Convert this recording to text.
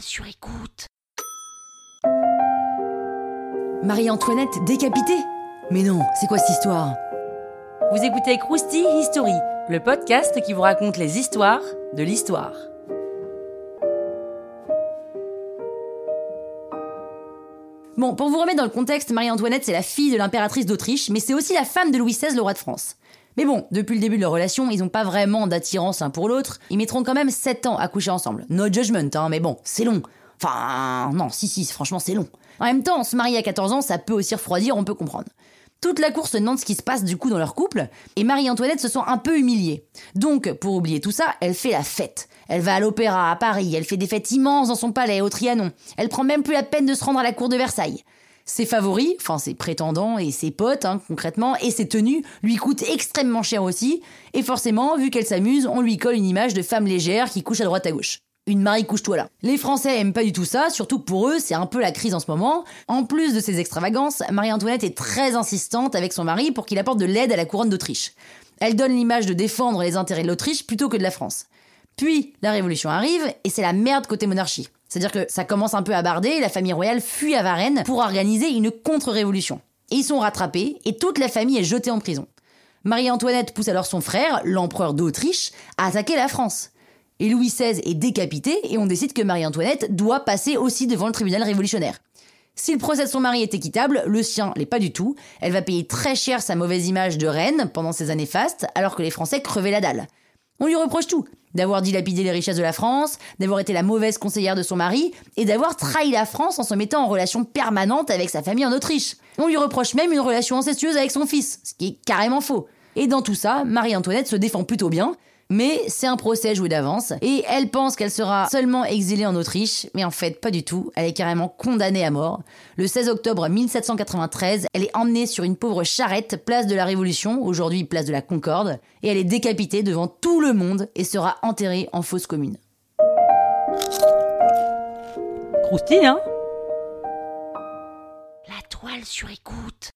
sur écoute. Marie-Antoinette décapitée Mais non, c'est quoi cette histoire? Vous écoutez Krusty History, le podcast qui vous raconte les histoires de l'histoire. Bon, pour vous remettre dans le contexte, Marie-Antoinette, c'est la fille de l'impératrice d'Autriche, mais c'est aussi la femme de Louis XVI, le roi de France. Mais bon, depuis le début de leur relation, ils n'ont pas vraiment d'attirance l'un pour l'autre. Ils mettront quand même 7 ans à coucher ensemble. No judgment, hein, mais bon, c'est long. Enfin, non, si, si, franchement, c'est long. En même temps, se marier à 14 ans, ça peut aussi refroidir, on peut comprendre. Toute la cour se demande ce qui se passe du coup dans leur couple, et Marie-Antoinette se sent un peu humiliée. Donc, pour oublier tout ça, elle fait la fête. Elle va à l'opéra à Paris, elle fait des fêtes immenses dans son palais au Trianon. Elle prend même plus la peine de se rendre à la cour de Versailles. Ses favoris, enfin ses prétendants et ses potes, hein, concrètement, et ses tenues lui coûtent extrêmement cher aussi. Et forcément, vu qu'elle s'amuse, on lui colle une image de femme légère qui couche à droite à gauche. Une Marie couche-toi là. Les Français aiment pas du tout ça, surtout que pour eux, c'est un peu la crise en ce moment. En plus de ces extravagances, Marie-Antoinette est très insistante avec son mari pour qu'il apporte de l'aide à la couronne d'Autriche. Elle donne l'image de défendre les intérêts de l'Autriche plutôt que de la France. Puis, la Révolution arrive, et c'est la merde côté monarchie. C'est-à-dire que ça commence un peu à barder, la famille royale fuit à Varennes pour organiser une contre-révolution. Et ils sont rattrapés, et toute la famille est jetée en prison. Marie-Antoinette pousse alors son frère, l'empereur d'Autriche, à attaquer la France. Et Louis XVI est décapité et on décide que Marie-Antoinette doit passer aussi devant le tribunal révolutionnaire. Si le procès de son mari est équitable, le sien l'est pas du tout. Elle va payer très cher sa mauvaise image de reine pendant ces années fastes, alors que les Français crevaient la dalle. On lui reproche tout. D'avoir dilapidé les richesses de la France, d'avoir été la mauvaise conseillère de son mari, et d'avoir trahi la France en se mettant en relation permanente avec sa famille en Autriche. On lui reproche même une relation incestueuse avec son fils, ce qui est carrément faux. Et dans tout ça, Marie-Antoinette se défend plutôt bien, mais c'est un procès joué d'avance, et elle pense qu'elle sera seulement exilée en Autriche, mais en fait pas du tout, elle est carrément condamnée à mort. Le 16 octobre 1793, elle est emmenée sur une pauvre charrette, place de la Révolution, aujourd'hui place de la Concorde, et elle est décapitée devant tout le monde et sera enterrée en fosse commune. Krusty, hein? La toile sur écoute.